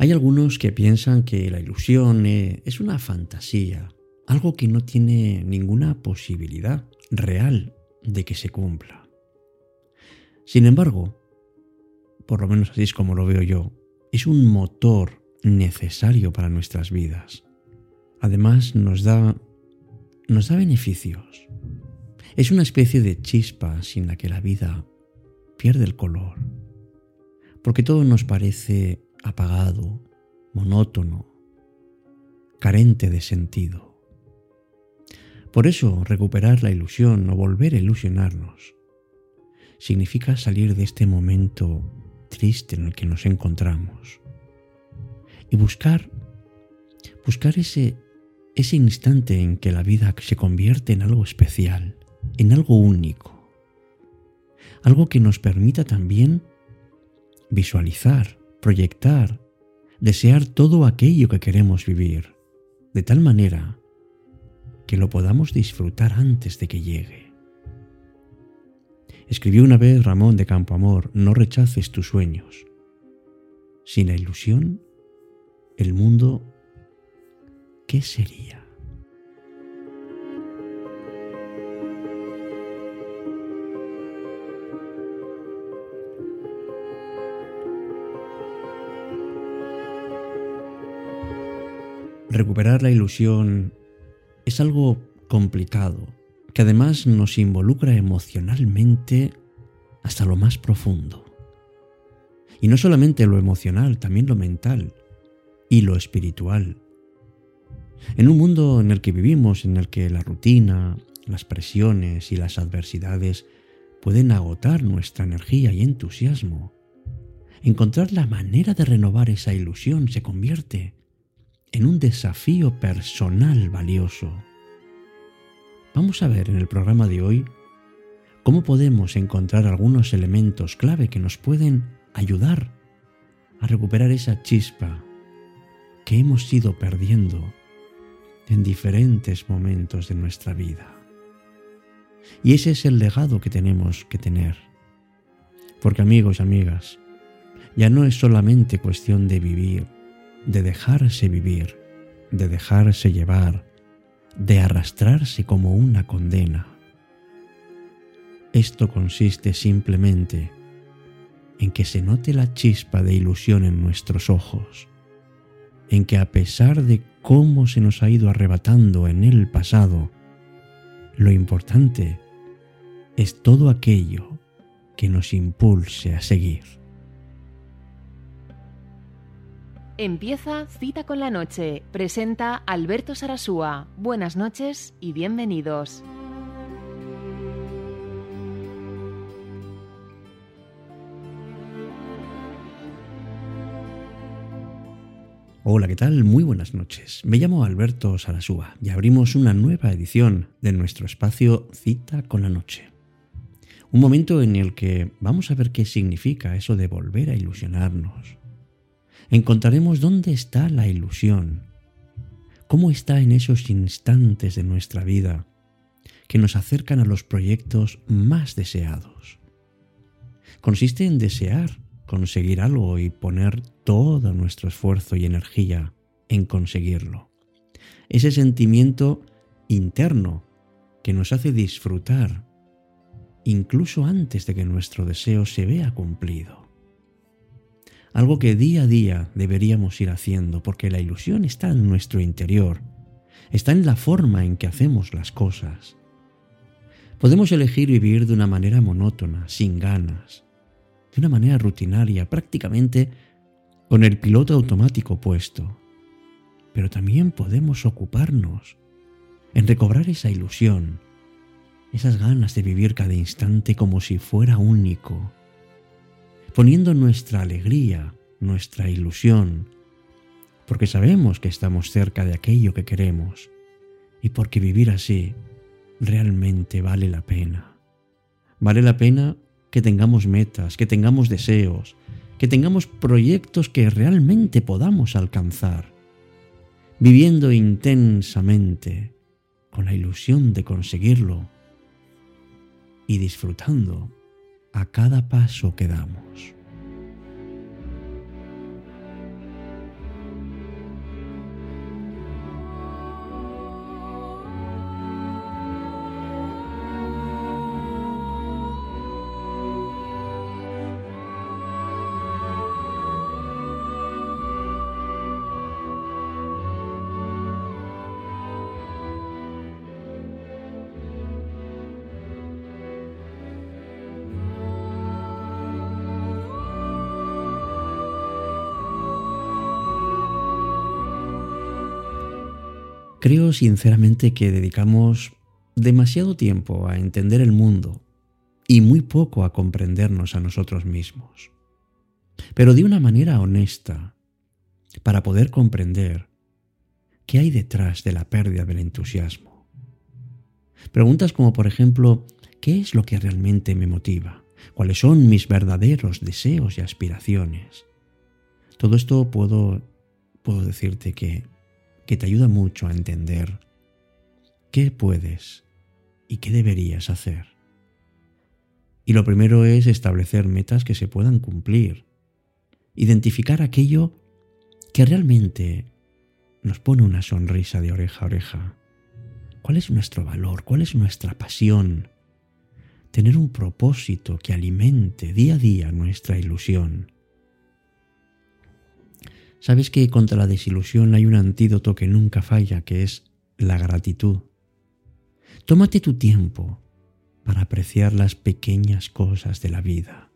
Hay algunos que piensan que la ilusión eh, es una fantasía, algo que no tiene ninguna posibilidad real de que se cumpla. Sin embargo, por lo menos así es como lo veo yo, es un motor necesario para nuestras vidas. Además nos da nos da beneficios. Es una especie de chispa sin la que la vida pierde el color, porque todo nos parece apagado, monótono, carente de sentido. Por eso recuperar la ilusión o volver a ilusionarnos significa salir de este momento triste en el que nos encontramos y buscar buscar ese ese instante en que la vida se convierte en algo especial, en algo único, algo que nos permita también visualizar, proyectar, desear todo aquello que queremos vivir, de tal manera que lo podamos disfrutar antes de que llegue. Escribió una vez Ramón de Campoamor, no rechaces tus sueños. Sin la ilusión, el mundo ¿qué sería? Recuperar la ilusión es algo complicado, que además nos involucra emocionalmente hasta lo más profundo. Y no solamente lo emocional, también lo mental y lo espiritual. En un mundo en el que vivimos, en el que la rutina, las presiones y las adversidades pueden agotar nuestra energía y entusiasmo, encontrar la manera de renovar esa ilusión se convierte en un desafío personal valioso. Vamos a ver en el programa de hoy cómo podemos encontrar algunos elementos clave que nos pueden ayudar a recuperar esa chispa que hemos ido perdiendo en diferentes momentos de nuestra vida. Y ese es el legado que tenemos que tener. Porque amigos y amigas, ya no es solamente cuestión de vivir, de dejarse vivir, de dejarse llevar, de arrastrarse como una condena. Esto consiste simplemente en que se note la chispa de ilusión en nuestros ojos, en que a pesar de cómo se nos ha ido arrebatando en el pasado, lo importante es todo aquello que nos impulse a seguir. Empieza Cita con la Noche. Presenta Alberto Sarasúa. Buenas noches y bienvenidos. Hola, ¿qué tal? Muy buenas noches. Me llamo Alberto Sarasúa y abrimos una nueva edición de nuestro espacio Cita con la Noche. Un momento en el que vamos a ver qué significa eso de volver a ilusionarnos. Encontraremos dónde está la ilusión, cómo está en esos instantes de nuestra vida que nos acercan a los proyectos más deseados. Consiste en desear conseguir algo y poner todo nuestro esfuerzo y energía en conseguirlo. Ese sentimiento interno que nos hace disfrutar incluso antes de que nuestro deseo se vea cumplido. Algo que día a día deberíamos ir haciendo porque la ilusión está en nuestro interior, está en la forma en que hacemos las cosas. Podemos elegir vivir de una manera monótona, sin ganas, de una manera rutinaria, prácticamente con el piloto automático puesto. Pero también podemos ocuparnos en recobrar esa ilusión, esas ganas de vivir cada instante como si fuera único, poniendo nuestra alegría, nuestra ilusión, porque sabemos que estamos cerca de aquello que queremos y porque vivir así realmente vale la pena. Vale la pena que tengamos metas, que tengamos deseos, que tengamos proyectos que realmente podamos alcanzar, viviendo intensamente con la ilusión de conseguirlo y disfrutando a cada paso que damos. Creo sinceramente que dedicamos demasiado tiempo a entender el mundo y muy poco a comprendernos a nosotros mismos. Pero de una manera honesta, para poder comprender qué hay detrás de la pérdida del entusiasmo. Preguntas como, por ejemplo, ¿qué es lo que realmente me motiva? ¿Cuáles son mis verdaderos deseos y aspiraciones? Todo esto puedo, puedo decirte que, que te ayuda mucho a entender qué puedes y qué deberías hacer. Y lo primero es establecer metas que se puedan cumplir, identificar aquello que realmente nos pone una sonrisa de oreja a oreja. ¿Cuál es nuestro valor? ¿Cuál es nuestra pasión? Tener un propósito que alimente día a día nuestra ilusión. Sabes que contra la desilusión hay un antídoto que nunca falla, que es la gratitud. Tómate tu tiempo para apreciar las pequeñas cosas de la vida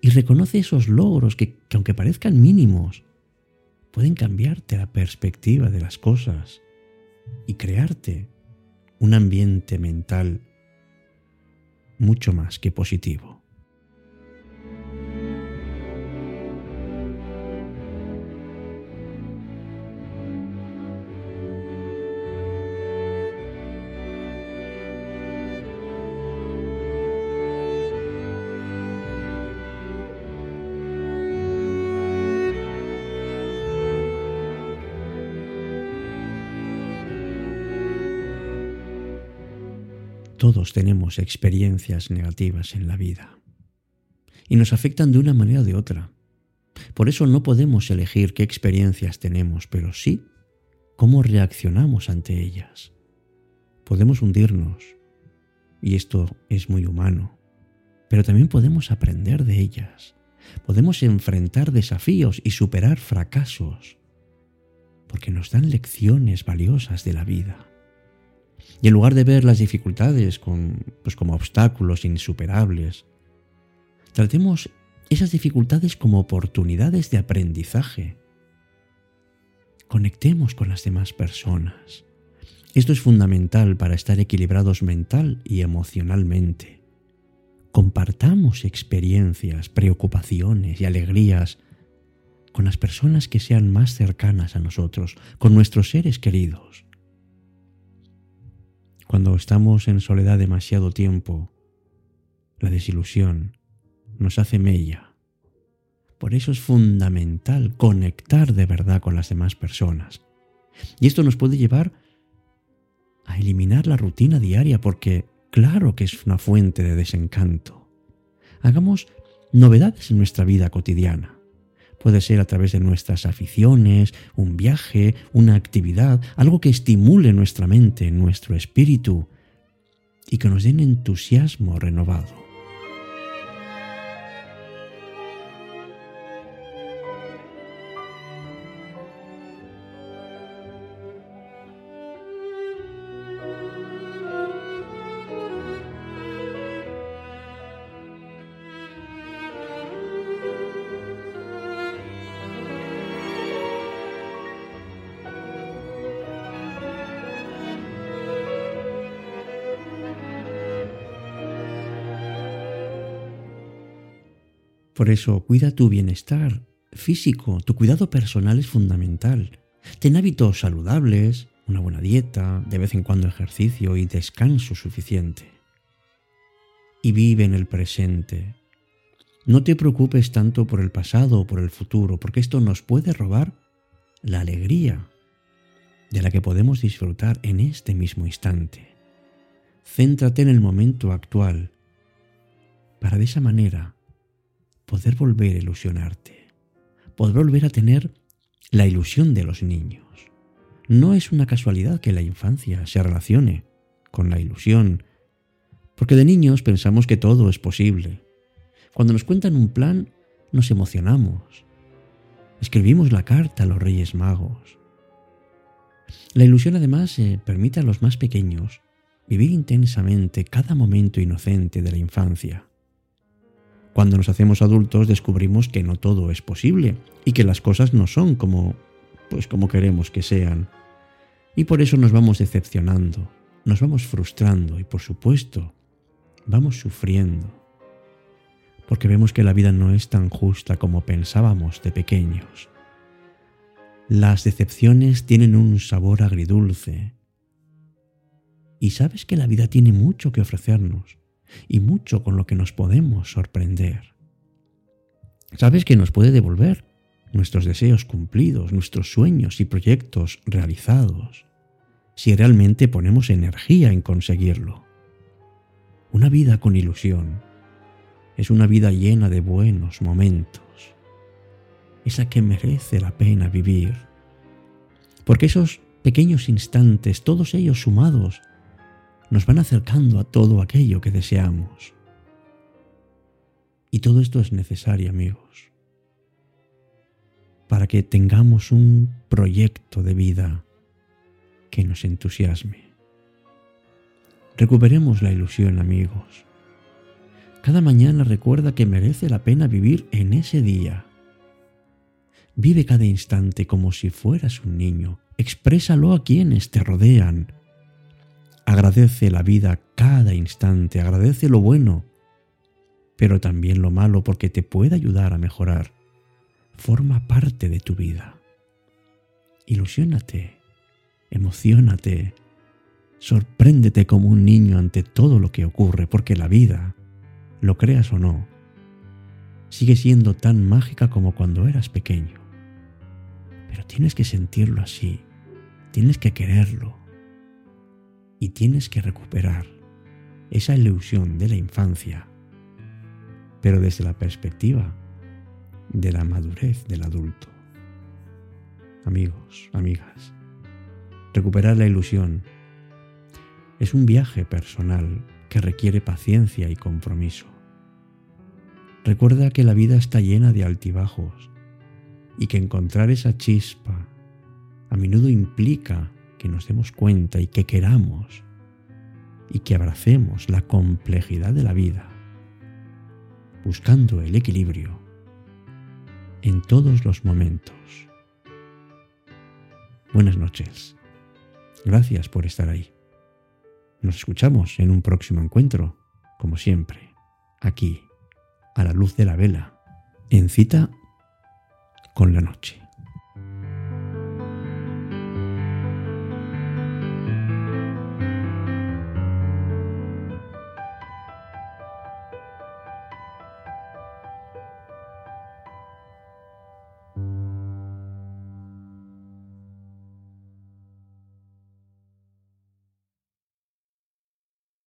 y reconoce esos logros que, que aunque parezcan mínimos, pueden cambiarte la perspectiva de las cosas y crearte un ambiente mental mucho más que positivo. Todos tenemos experiencias negativas en la vida y nos afectan de una manera o de otra. Por eso no podemos elegir qué experiencias tenemos, pero sí cómo reaccionamos ante ellas. Podemos hundirnos, y esto es muy humano, pero también podemos aprender de ellas. Podemos enfrentar desafíos y superar fracasos, porque nos dan lecciones valiosas de la vida. Y en lugar de ver las dificultades pues como obstáculos insuperables, tratemos esas dificultades como oportunidades de aprendizaje. Conectemos con las demás personas. Esto es fundamental para estar equilibrados mental y emocionalmente. Compartamos experiencias, preocupaciones y alegrías con las personas que sean más cercanas a nosotros, con nuestros seres queridos. Cuando estamos en soledad demasiado tiempo, la desilusión nos hace mella. Por eso es fundamental conectar de verdad con las demás personas. Y esto nos puede llevar a eliminar la rutina diaria porque claro que es una fuente de desencanto. Hagamos novedades en nuestra vida cotidiana. Puede ser a través de nuestras aficiones, un viaje, una actividad, algo que estimule nuestra mente, nuestro espíritu y que nos den entusiasmo renovado. Por eso, cuida tu bienestar físico, tu cuidado personal es fundamental. Ten hábitos saludables, una buena dieta, de vez en cuando ejercicio y descanso suficiente. Y vive en el presente. No te preocupes tanto por el pasado o por el futuro, porque esto nos puede robar la alegría de la que podemos disfrutar en este mismo instante. Céntrate en el momento actual, para de esa manera poder volver a ilusionarte, poder volver a tener la ilusión de los niños. No es una casualidad que la infancia se relacione con la ilusión, porque de niños pensamos que todo es posible. Cuando nos cuentan un plan, nos emocionamos. Escribimos la carta a los Reyes Magos. La ilusión además permite a los más pequeños vivir intensamente cada momento inocente de la infancia. Cuando nos hacemos adultos descubrimos que no todo es posible y que las cosas no son como pues como queremos que sean. Y por eso nos vamos decepcionando, nos vamos frustrando y por supuesto vamos sufriendo. Porque vemos que la vida no es tan justa como pensábamos de pequeños. Las decepciones tienen un sabor agridulce. Y sabes que la vida tiene mucho que ofrecernos y mucho con lo que nos podemos sorprender. Sabes que nos puede devolver nuestros deseos cumplidos, nuestros sueños y proyectos realizados, si realmente ponemos energía en conseguirlo. Una vida con ilusión es una vida llena de buenos momentos, esa que merece la pena vivir, porque esos pequeños instantes, todos ellos sumados, nos van acercando a todo aquello que deseamos. Y todo esto es necesario, amigos para que tengamos un proyecto de vida que nos entusiasme. Recuperemos la ilusión, amigos. Cada mañana recuerda que merece la pena vivir en ese día. Vive cada instante como si fueras un niño. Exprésalo a quienes te rodean. Agradece la vida cada instante, agradece lo bueno, pero también lo malo porque te puede ayudar a mejorar forma parte de tu vida. Ilusiónate, emocionate, sorpréndete como un niño ante todo lo que ocurre, porque la vida, lo creas o no, sigue siendo tan mágica como cuando eras pequeño. Pero tienes que sentirlo así, tienes que quererlo y tienes que recuperar esa ilusión de la infancia, pero desde la perspectiva de la madurez del adulto. Amigos, amigas, recuperar la ilusión es un viaje personal que requiere paciencia y compromiso. Recuerda que la vida está llena de altibajos y que encontrar esa chispa a menudo implica que nos demos cuenta y que queramos y que abracemos la complejidad de la vida, buscando el equilibrio en todos los momentos. Buenas noches. Gracias por estar ahí. Nos escuchamos en un próximo encuentro, como siempre, aquí, a la luz de la vela, en cita con la noche.